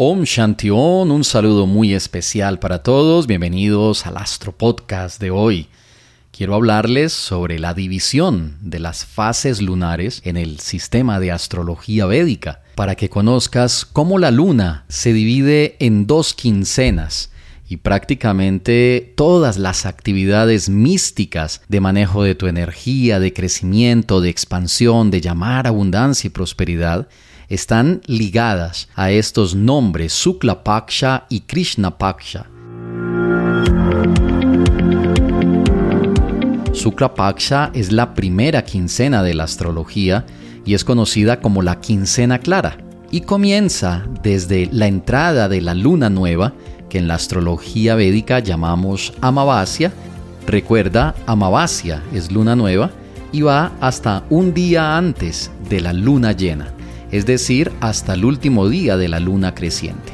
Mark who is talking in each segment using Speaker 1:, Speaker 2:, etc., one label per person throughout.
Speaker 1: Om Shantion, un saludo muy especial para todos. Bienvenidos al Astro Podcast de hoy. Quiero hablarles sobre la división de las fases lunares en el sistema de astrología védica, para que conozcas cómo la luna se divide en dos quincenas y prácticamente todas las actividades místicas de manejo de tu energía, de crecimiento, de expansión, de llamar abundancia y prosperidad están ligadas a estos nombres Sukla Paksha y Krishna Paksha. Sukla Paksha es la primera quincena de la astrología y es conocida como la quincena clara y comienza desde la entrada de la luna nueva que en la astrología védica llamamos Amavasya. Recuerda, Amavasya es luna nueva y va hasta un día antes de la luna llena es decir, hasta el último día de la luna creciente.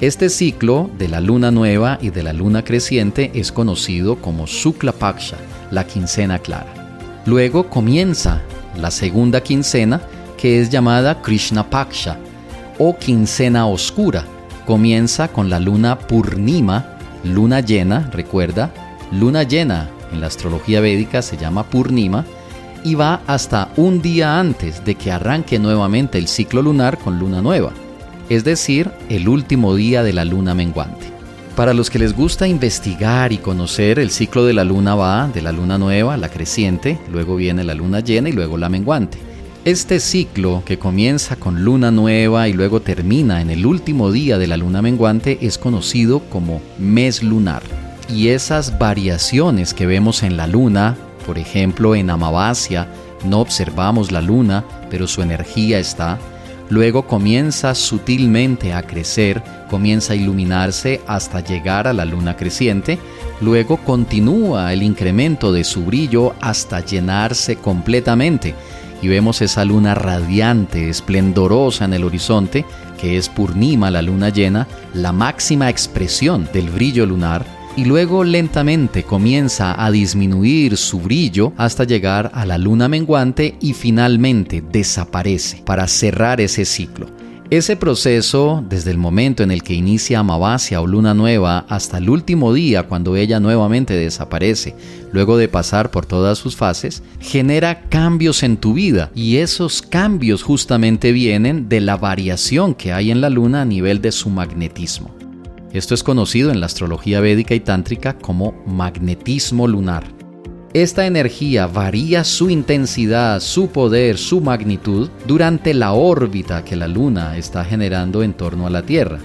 Speaker 1: Este ciclo de la luna nueva y de la luna creciente es conocido como Sukla Paksha, la quincena clara. Luego comienza la segunda quincena, que es llamada Krishna Paksha o quincena oscura. Comienza con la luna Purnima, luna llena, recuerda, luna llena en la astrología védica se llama Purnima, y va hasta un día antes de que arranque nuevamente el ciclo lunar con luna nueva, es decir, el último día de la luna menguante. Para los que les gusta investigar y conocer, el ciclo de la luna va de la luna nueva, la creciente, luego viene la luna llena y luego la menguante. Este ciclo, que comienza con luna nueva y luego termina en el último día de la luna menguante, es conocido como mes lunar. Y esas variaciones que vemos en la luna, por ejemplo, en Amavasya no observamos la luna, pero su energía está. Luego comienza sutilmente a crecer, comienza a iluminarse hasta llegar a la luna creciente. Luego continúa el incremento de su brillo hasta llenarse completamente. Y vemos esa luna radiante, esplendorosa en el horizonte, que es Purnima, la luna llena, la máxima expresión del brillo lunar y luego lentamente comienza a disminuir su brillo hasta llegar a la luna menguante y finalmente desaparece para cerrar ese ciclo. Ese proceso, desde el momento en el que inicia Amavasya o luna nueva hasta el último día cuando ella nuevamente desaparece, luego de pasar por todas sus fases, genera cambios en tu vida y esos cambios justamente vienen de la variación que hay en la luna a nivel de su magnetismo. Esto es conocido en la astrología védica y tántrica como magnetismo lunar. Esta energía varía su intensidad, su poder, su magnitud durante la órbita que la Luna está generando en torno a la Tierra.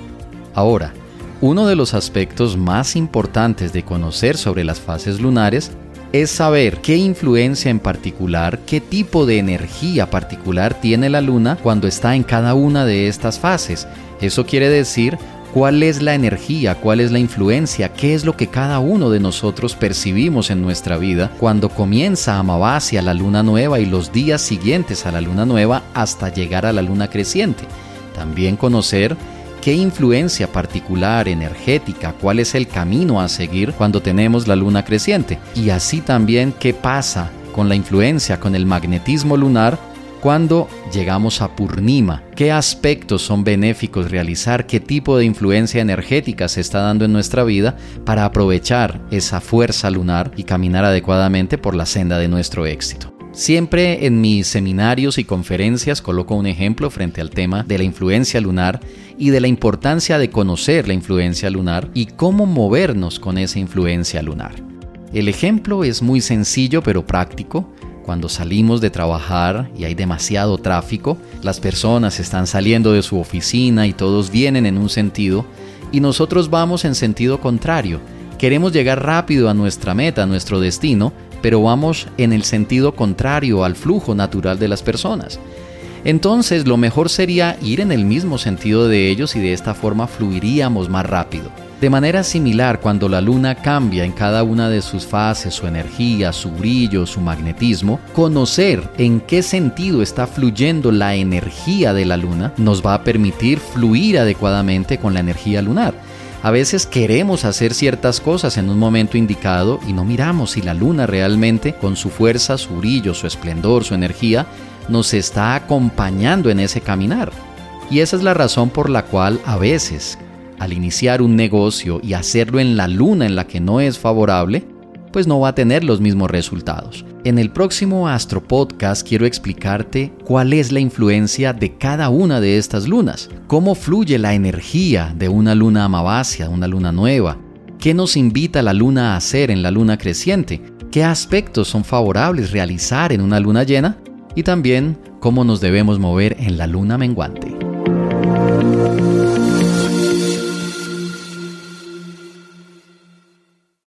Speaker 1: Ahora, uno de los aspectos más importantes de conocer sobre las fases lunares es saber qué influencia en particular, qué tipo de energía particular tiene la Luna cuando está en cada una de estas fases. Eso quiere decir cuál es la energía, cuál es la influencia, qué es lo que cada uno de nosotros percibimos en nuestra vida cuando comienza Amavasya, la luna nueva, y los días siguientes a la luna nueva hasta llegar a la luna creciente. También conocer qué influencia particular, energética, cuál es el camino a seguir cuando tenemos la luna creciente. Y así también qué pasa con la influencia, con el magnetismo lunar cuando llegamos a Purnima, qué aspectos son benéficos realizar, qué tipo de influencia energética se está dando en nuestra vida para aprovechar esa fuerza lunar y caminar adecuadamente por la senda de nuestro éxito. Siempre en mis seminarios y conferencias coloco un ejemplo frente al tema de la influencia lunar y de la importancia de conocer la influencia lunar y cómo movernos con esa influencia lunar. El ejemplo es muy sencillo pero práctico cuando salimos de trabajar y hay demasiado tráfico, las personas están saliendo de su oficina y todos vienen en un sentido y nosotros vamos en sentido contrario. Queremos llegar rápido a nuestra meta, a nuestro destino, pero vamos en el sentido contrario al flujo natural de las personas. Entonces lo mejor sería ir en el mismo sentido de ellos y de esta forma fluiríamos más rápido. De manera similar, cuando la luna cambia en cada una de sus fases, su energía, su brillo, su magnetismo, conocer en qué sentido está fluyendo la energía de la luna nos va a permitir fluir adecuadamente con la energía lunar. A veces queremos hacer ciertas cosas en un momento indicado y no miramos si la luna realmente, con su fuerza, su brillo, su esplendor, su energía, nos está acompañando en ese caminar. Y esa es la razón por la cual a veces, al iniciar un negocio y hacerlo en la luna en la que no es favorable, pues no va a tener los mismos resultados. En el próximo Astro Podcast quiero explicarte cuál es la influencia de cada una de estas lunas, cómo fluye la energía de una luna amabacia, una luna nueva, qué nos invita la luna a hacer en la luna creciente, qué aspectos son favorables realizar en una luna llena y también cómo nos debemos mover en la luna menguante.